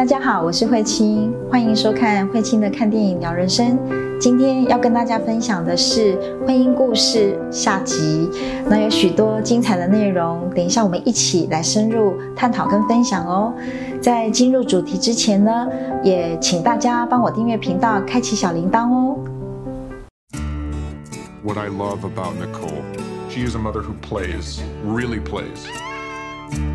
大家好，我是慧清，欢迎收看慧清的看电影聊人生。今天要跟大家分享的是婚姻故事下集，那有许多精彩的内容，等一下我们一起来深入探讨跟分享哦。在进入主题之前呢，也请大家帮我订阅频道，开启小铃铛哦。What I love about Nicole, she is a mother who plays, really plays.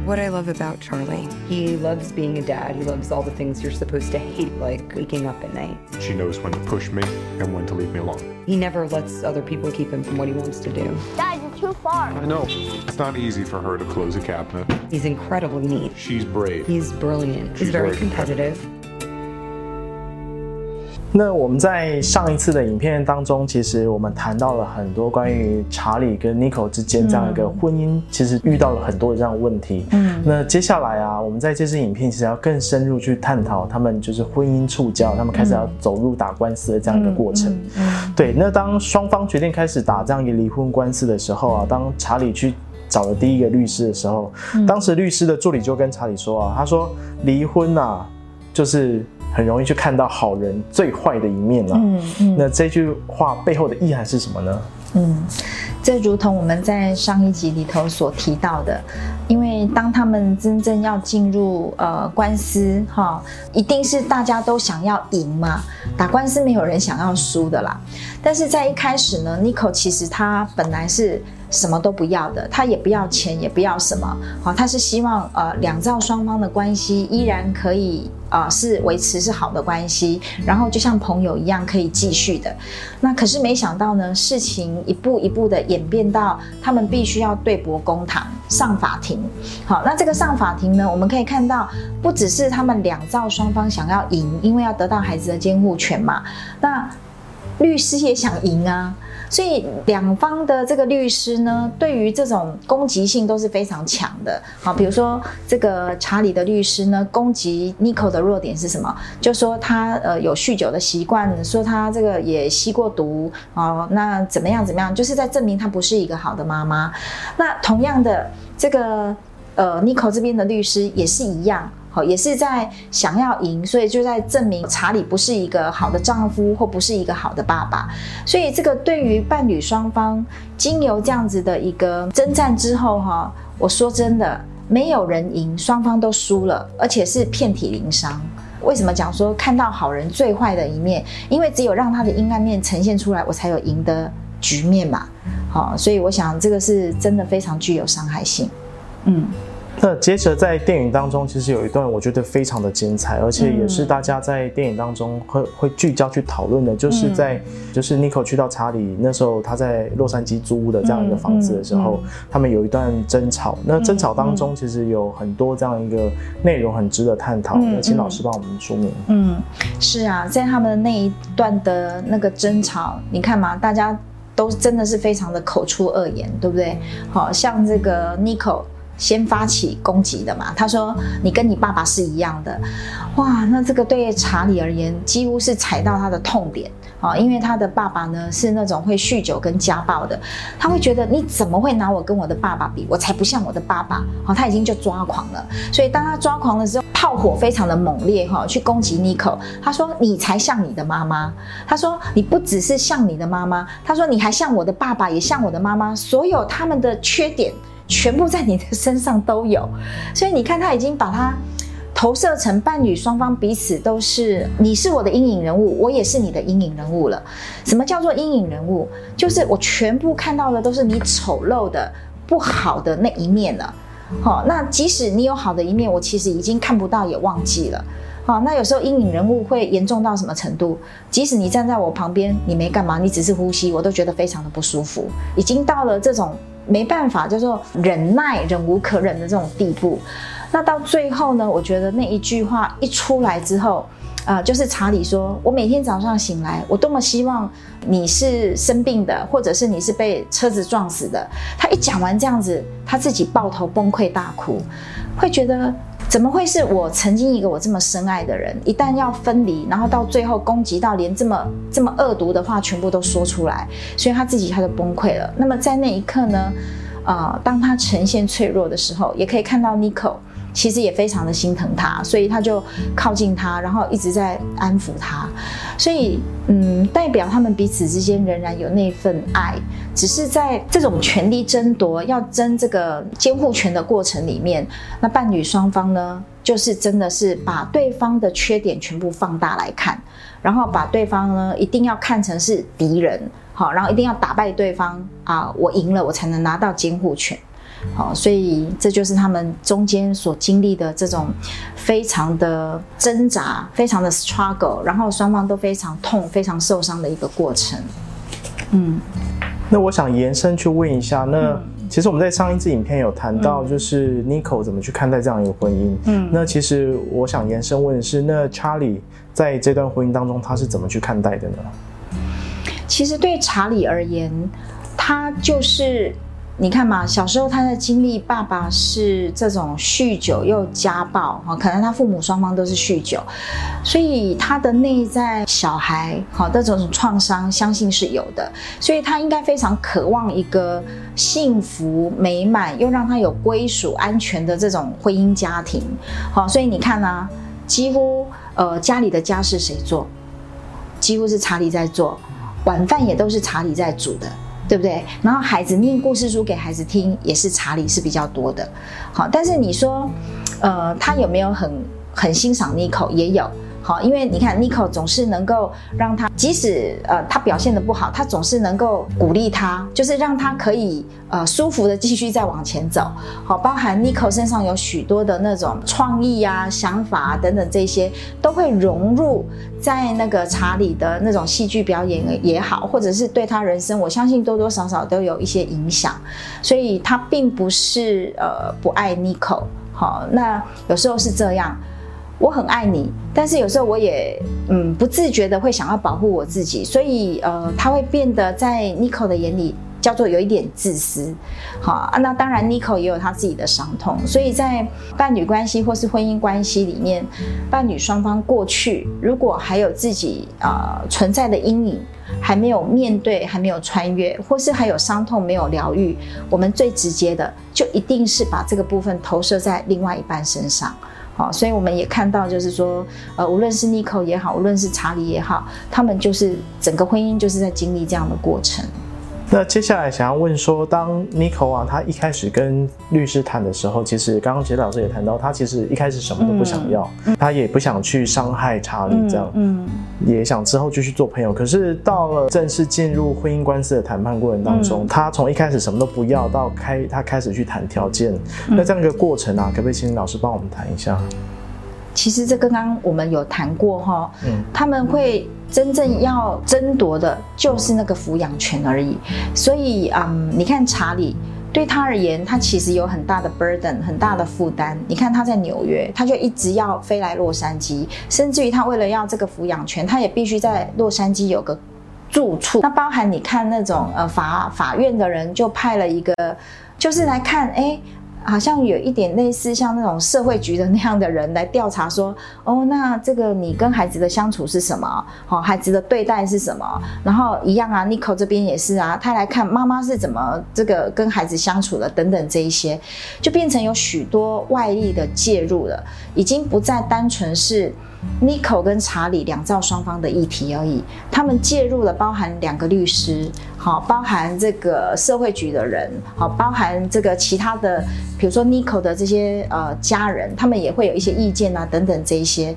What I love about Charlie, he loves being a dad. He loves all the things you're supposed to hate, like waking up at night. She knows when to push me and when to leave me alone. He never lets other people keep him from what he wants to do. Dad, you're too far. I know. It's not easy for her to close a cabinet. He's incredibly neat. She's brave. He's brilliant. He's She's very very competitive. 那我们在上一次的影片当中，其实我们谈到了很多关于查理跟 Nico 之间这样一个婚姻，其实遇到了很多的这样的问题。嗯那接下来啊，我们在这支影片其实要更深入去探讨他们就是婚姻触礁，他们开始要走入打官司的这样一个过程。嗯对，那当双方决定开始打这样一个离婚官司的时候啊，当查理去找了第一个律师的时候，当时律师的助理就跟查理说啊，他说离婚啊，就是很容易去看到好人最坏的一面啊。嗯嗯那这句话背后的意涵是什么呢？嗯，这如同我们在上一集里头所提到的，因为当他们真正要进入呃官司哈，一定是大家都想要赢嘛，打官司没有人想要输的啦。但是在一开始呢，Nico 其实他本来是什么都不要的，他也不要钱，也不要什么，好，他是希望呃两造双方的关系依然可以啊、呃是维持是好的关系，然后就像朋友一样可以继续的。那可是没想到呢，事情一步一步的演变到他们必须要对簿公堂，上法庭。好，那这个上法庭呢，我们可以看到，不只是他们两造双方想要赢，因为要得到孩子的监护权嘛，那律师也想赢啊。所以两方的这个律师呢，对于这种攻击性都是非常强的。好，比如说这个查理的律师呢，攻击 Nico 的弱点是什么？就说他呃有酗酒的习惯，说他这个也吸过毒哦，那怎么样怎么样，就是在证明他不是一个好的妈妈。那同样的，这个呃 Nico 这边的律师也是一样。好，也是在想要赢，所以就在证明查理不是一个好的丈夫，或不是一个好的爸爸。所以这个对于伴侣双方，经由这样子的一个征战之后，哈，我说真的，没有人赢，双方都输了，而且是遍体鳞伤。为什么讲说看到好人最坏的一面？因为只有让他的阴暗面呈现出来，我才有赢的局面嘛。好，所以我想这个是真的非常具有伤害性。嗯。那接着在电影当中，其实有一段我觉得非常的精彩，而且也是大家在电影当中会会聚焦去讨论的，就是在就是 Nico 去到查理那时候他在洛杉矶租屋的这样一个房子的时候，他们有一段争吵。那争吵当中其实有很多这样一个内容很值得探讨的，请老师帮我们说明。嗯，是啊，在他们的那一段的那个争吵，你看嘛，大家都真的是非常的口出恶言，对不对？好像这个 Nico。先发起攻击的嘛，他说你跟你爸爸是一样的，哇，那这个对查理而言几乎是踩到他的痛点。啊，因为他的爸爸呢是那种会酗酒跟家暴的，他会觉得你怎么会拿我跟我的爸爸比，我才不像我的爸爸，好，他已经就抓狂了，所以当他抓狂的时候，炮火非常的猛烈哈，去攻击 Nico，他说你才像你的妈妈，他说你不只是像你的妈妈，他说你还像我的爸爸，也像我的妈妈，所有他们的缺点。全部在你的身上都有，所以你看，他已经把它投射成伴侣双方彼此都是，你是我的阴影人物，我也是你的阴影人物了。什么叫做阴影人物？就是我全部看到的都是你丑陋的、不好的那一面了。好、那即使你有好的一面，我其实已经看不到，也忘记了。好，那有时候阴影人物会严重到什么程度？即使你站在我旁边，你没干嘛，你只是呼吸，我都觉得非常的不舒服，已经到了这种没办法，叫做忍耐、忍无可忍的这种地步。那到最后呢，我觉得那一句话一出来之后，啊、就是查理说：“我每天早上醒来，我多么希望你是生病的，或者是你是被车子撞死的。”他一讲完这样子，他自己抱头崩溃大哭，会觉得怎么会是我曾经一个我这么深爱的人，一旦要分离，然后到最后攻击到连这么这么恶毒的话全部都说出来，所以他自己他就崩溃了。那么在那一刻呢，呃，当他呈现脆弱的时候，也可以看到 Nico。其实也非常的心疼他，所以他就靠近他，然后一直在安抚他。所以，嗯，代表他们彼此之间仍然有那份爱，只是在这种权力争夺、要争这个监护权的过程里面，那伴侣双方呢，就是真的是把对方的缺点全部放大来看，然后把对方呢一定要看成是敌人，好，然后一定要打败对方啊，我赢了，我才能拿到监护权。好，所以这就是他们中间所经历的这种非常的挣扎，非常的 struggle，然后双方都非常痛、非常受伤的一个过程。嗯，那我想延伸去问一下，那其实我们在上一支影片有谈到，就是 Nico 怎么去看待这样一个婚姻。嗯，那其实我想延伸问的是，那 Charlie 在这段婚姻当中，他是怎么去看待的呢？其实对查理而言，他就是。你看嘛，小时候他在经历爸爸是这种酗酒又家暴哈，可能他父母双方都是酗酒，所以他的内在小孩好的这种创伤，相信是有的，所以他应该非常渴望一个幸福美满又让他有归属安全的这种婚姻家庭，好，所以你看呢，几乎呃家里的家事谁做，几乎是查理在做，晚饭也都是查理在煮的。对不对？然后孩子念故事书给孩子听，也是查理是比较多的。好，但是你说，呃，他有没有很很欣赏 Nico？也有。好，因为你看，Nico 总是能够让他，即使呃他表现的不好，他总是能够鼓励他，就是让他可以呃舒服的继续再往前走。好，包含 Nico 身上有许多的那种创意啊、想法啊等等这些，都会融入在那个查理的那种戏剧表演也好，或者是对他人生，我相信多多少少都有一些影响。所以他并不是呃不爱 Nico。好，那有时候是这样。我很爱你，但是有时候我也嗯不自觉的会想要保护我自己，所以呃他会变得在 Nico 的眼里叫做有一点自私，好啊，那当然 Nico 也有他自己的伤痛，所以在伴侣关系或是婚姻关系里面，伴侣双方过去如果还有自己呃存在的阴影还没有面对，还没有穿越，或是还有伤痛没有疗愈，我们最直接的就一定是把这个部分投射在另外一半身上。好，所以我们也看到，就是说，呃，无论是妮可也好，无论是查理也好，他们就是整个婚姻就是在经历这样的过程。那接下来想要问说，当 Nico 啊，他一开始跟律师谈的时候，其实刚刚杰老师也谈到，他其实一开始什么都不想要，他也不想去伤害查理，这样，嗯，也想之后继续做朋友。可是到了正式进入婚姻官司的谈判过程当中，他从一开始什么都不要到开，他开始去谈条件，那这样一个过程啊，可不可以请老师帮我们谈一下？其实这刚刚我们有谈过哈，嗯，他们会真正要争夺的就是那个抚养权而已。所以，嗯，你看查理对他而言，他其实有很大的 burden，很大的负担。你看他在纽约，他就一直要飞来洛杉矶，甚至于他为了要这个抚养权，他也必须在洛杉矶有个住处。那包含你看那种呃法法院的人就派了一个，就是来看哎。好像有一点类似像那种社会局的那样的人来调查，说哦，那这个你跟孩子的相处是什么？好，孩子的对待是什么？然后一样啊，Nico 这边也是啊，他来看妈妈是怎么这个跟孩子相处的等等这一些，就变成有许多外力的介入了，已经不再单纯是。Nico 跟查理两造双方的议题而已，他们介入了，包含两个律师，好，包含这个社会局的人，好，包含这个其他的，比如说 Nico 的这些呃家人，他们也会有一些意见啊，等等这一些，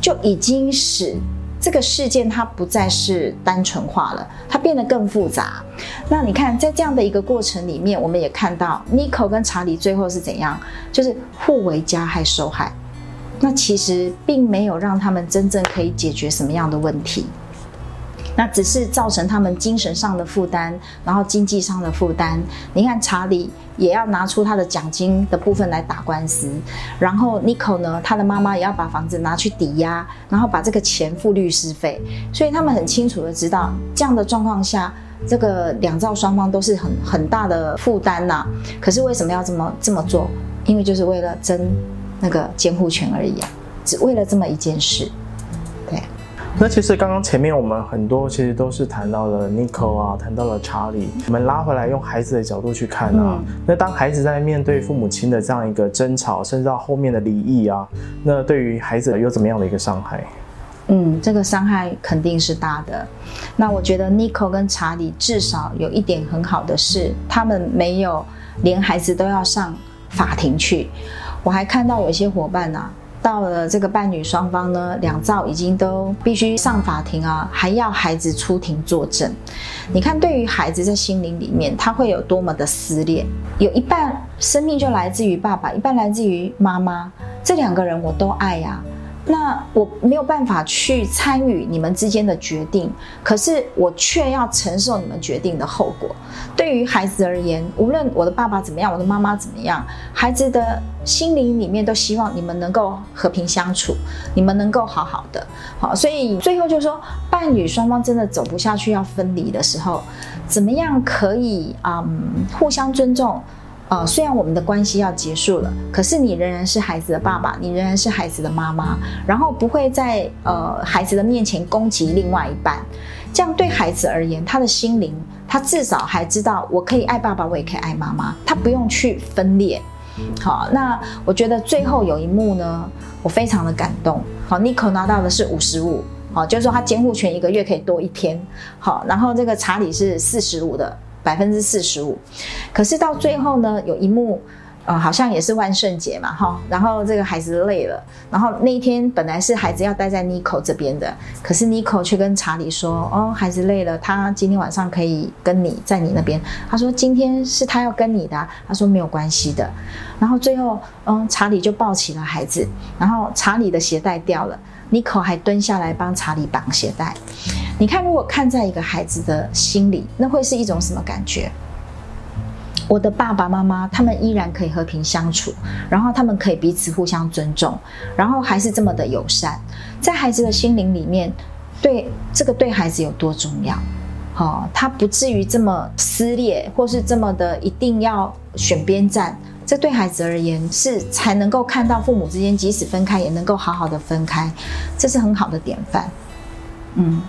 就已经使这个事件它不再是单纯化了，它变得更复杂。那你看，在这样的一个过程里面，我们也看到 Nico 跟查理最后是怎样，就是互为加害受害。那其实并没有让他们真正可以解决什么样的问题，那只是造成他们精神上的负担，然后经济上的负担。你看查理也要拿出他的奖金的部分来打官司，然后 Nico 呢，他的妈妈也要把房子拿去抵押，然后把这个钱付律师费。所以他们很清楚的知道，这样的状况下，这个两造双方都是很很大的负担呐。可是为什么要这么这么做？因为就是为了争。那个监护权而已啊，只为了这么一件事，对。那其实刚刚前面我们很多其实都是谈到了 Nico 啊，谈到了查理。我们拉回来用孩子的角度去看啊，嗯那当孩子在面对父母亲的这样一个争吵，甚至到后面的离异啊，那对于孩子有怎么样的一个伤害？嗯，这个伤害肯定是大的。那我觉得 Nico 跟查理至少有一点很好的是，他们没有连孩子都要上法庭去。我还看到有一些伙伴啊，到了这个伴侣双方呢，两造已经都必须上法庭啊，还要孩子出庭作证。你看，对于孩子在心灵里面，他会有多么的撕裂？有一半生命就来自于爸爸，一半来自于妈妈，这两个人我都爱呀、那我没有办法去参与你们之间的决定，可是我却要承受你们决定的后果。对于孩子而言，无论我的爸爸怎么样，我的妈妈怎么样，孩子的心灵里面都希望你们能够和平相处，你们能够好好的。好，所以最后就说，伴侣双方真的走不下去要分离的时候，怎么样可以嗯互相尊重？呃，虽然我们的关系要结束了，可是你仍然是孩子的爸爸，你仍然是孩子的妈妈，然后不会在呃孩子的面前攻击另外一半，这样对孩子而言，他的心灵他至少还知道我可以爱爸爸，我也可以爱妈妈，他不用去分裂。好，那我觉得最后有一幕呢，我非常的感动。好，Nico 拿到的是五十五，好，就是说他监护权一个月可以多一天。好，然后这个查理是四十五的百分之四十五，可是到最后呢，有一幕。呃，好像也是万圣节嘛，哈，然后这个孩子累了，然后那一天本来是孩子要待在 Nico 这边的，可是 Nico 却跟查理说，哦，孩子累了，他今天晚上可以跟你在你那边。他说今天是他要跟你的、他说没有关系的。然后最后，嗯，查理就抱起了孩子，然后查理的鞋带掉了，Nico 还蹲下来帮查理绑鞋带。你看，如果看在一个孩子的心里，那会是一种什么感觉？我的爸爸妈妈他们依然可以和平相处，然后他们可以彼此互相尊重，然后还是这么的友善，在孩子的心灵里面，对这个对孩子有多重要？好、他不至于这么撕裂，或是这么的一定要选边站。这对孩子而言是才能够看到父母之间即使分开也能够好好的分开，这是很好的典范。嗯。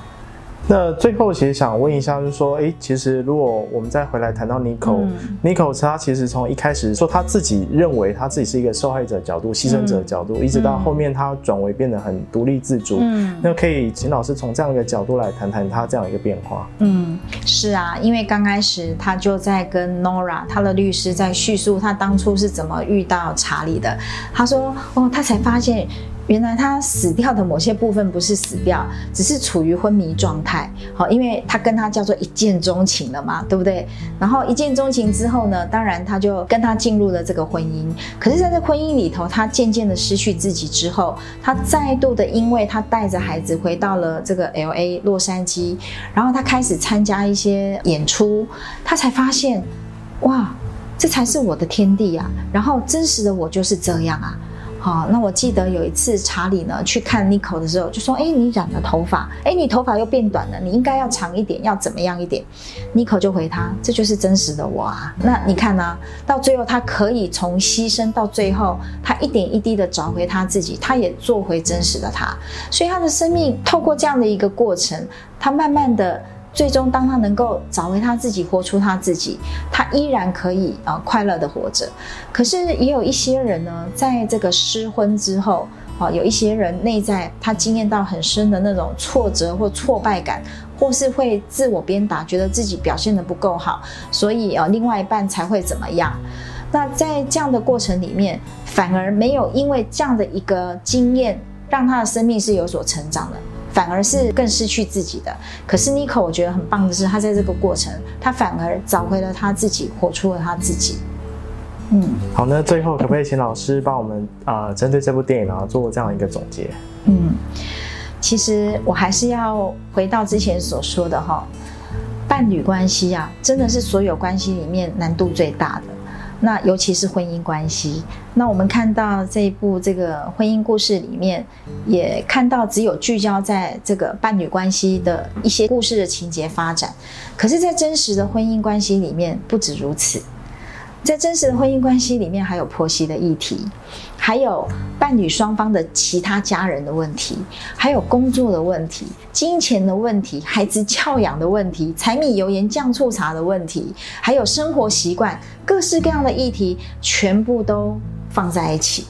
那最后其实想问一下，就是说，诶，其实如果我们再回来谈到 Nico，Nico、Nico 他其实从一开始说他自己认为他自己是一个受害者角度、牺牲者角度，一直到后面他转为变得很独立自主。嗯那可以请老师从这样一个角度来谈谈他这样一个变化。嗯，是啊，因为刚开始他就在跟 Nora 他的律师在叙述他当初是怎么遇到查理的。他说，哦，他才发现原来他死掉的某些部分不是死掉，只是处于昏迷状态。好，因为他跟他叫做一见钟情了嘛，对不对？然后一见钟情之后呢，当然他就跟他进入了这个婚姻。可是在这婚姻里头，他渐渐的失去自己之后，他再度的因为他带着孩子回到了这个 L A 洛杉矶，然后他开始参加一些演出，他才发现，哇，这才是我的天地啊！然后真实的我就是这样啊。好，那我记得有一次查理呢去看 Nico 的时候，就说：“哎，你染了头发，哎，你头发又变短了，你应该要长一点，要怎么样一点？”Nico 就回他：“这就是真实的我啊。”那你看呢、到最后他可以从牺牲到最后，他一点一滴的找回他自己，他也做回真实的他。所以他的生命透过这样的一个过程，他慢慢的。最终，当他能够找回他自己，活出他自己，他依然可以啊、呃快乐的活着。可是也有一些人呢，在这个失婚之后，啊、有一些人内在他经验到很深的那种挫折或挫败感，或是会自我鞭打，觉得自己表现的不够好，所以啊，另外一半才会怎么样。那在这样的过程里面，反而没有因为这样的一个经验，让他的生命是有所成长的。反而是更失去自己的。可是 Nico 我觉得很棒的是，他在这个过程，他反而找回了他自己，活出了他自己。嗯好，那最后可不可以请老师帮我们啊、呃针对这部电影啊做这样一个总结？嗯，其实我还是要回到之前所说的哈，伴侣关系啊，真的是所有关系里面难度最大的。那尤其是婚姻关系，那我们看到这一部这个婚姻故事里面，也看到只有聚焦在这个伴侣关系的一些故事的情节发展，可是，在真实的婚姻关系里面，不止如此。在真实的婚姻关系里面，还有婆媳的议题，还有伴侣双方的其他家人的问题，还有工作的问题、金钱的问题、孩子教养的问题、柴米油盐酱醋茶的问题，还有生活习惯，各式各样的议题，全部都放在一起。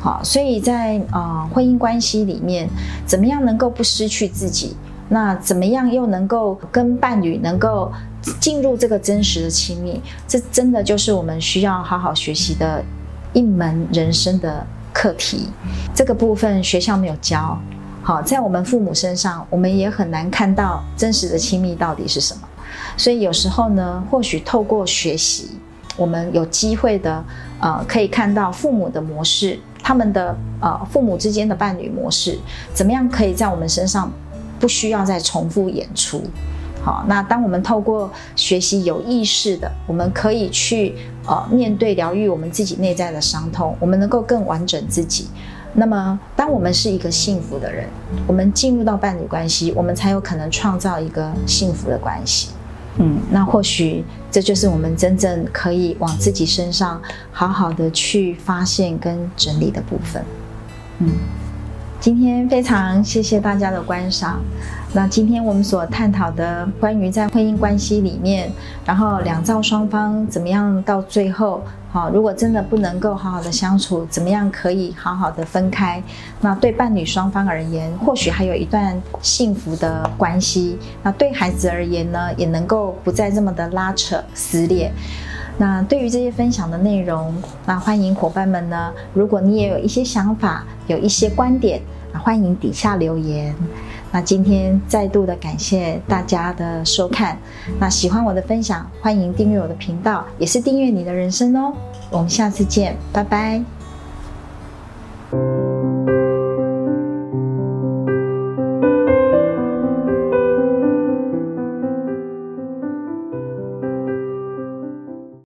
好，所以在呃婚姻关系里面，怎么样能够不失去自己？那怎么样又能够跟伴侣能够进入这个真实的亲密？这真的就是我们需要好好学习的一门人生的课题。这个部分学校没有教，好，在我们父母身上，我们也很难看到真实的亲密到底是什么。所以有时候呢，或许透过学习，我们有机会的，呃，可以看到父母的模式。他们的呃父母之间的伴侣模式怎么样可以在我们身上不需要再重复演出？好，那当我们透过学习有意识的，我们可以去呃面对疗愈我们自己内在的伤痛，我们能够更完整自己。那么，当我们是一个幸福的人，我们进入到伴侣关系，我们才有可能创造一个幸福的关系。嗯，那或许这就是我们真正可以往自己身上好好的去发现跟整理的部分。嗯，今天非常谢谢大家的观赏。那今天我们所探讨的关于在婚姻关系里面，然后两造双方怎么样到最后。好，如果真的不能够好好的相处，怎么样可以好好的分开？那对伴侣双方而言，或许还有一段幸福的关系。那对孩子而言呢，也能够不再这么的拉扯撕裂。那对于这些分享的内容，那欢迎伙伴们呢，如果你也有一些想法，有一些观点，欢迎底下留言。那今天再度的感谢大家的收看，那喜欢我的分享，欢迎订阅我的频道，也是订阅你的人生哦。我们下次见，拜拜。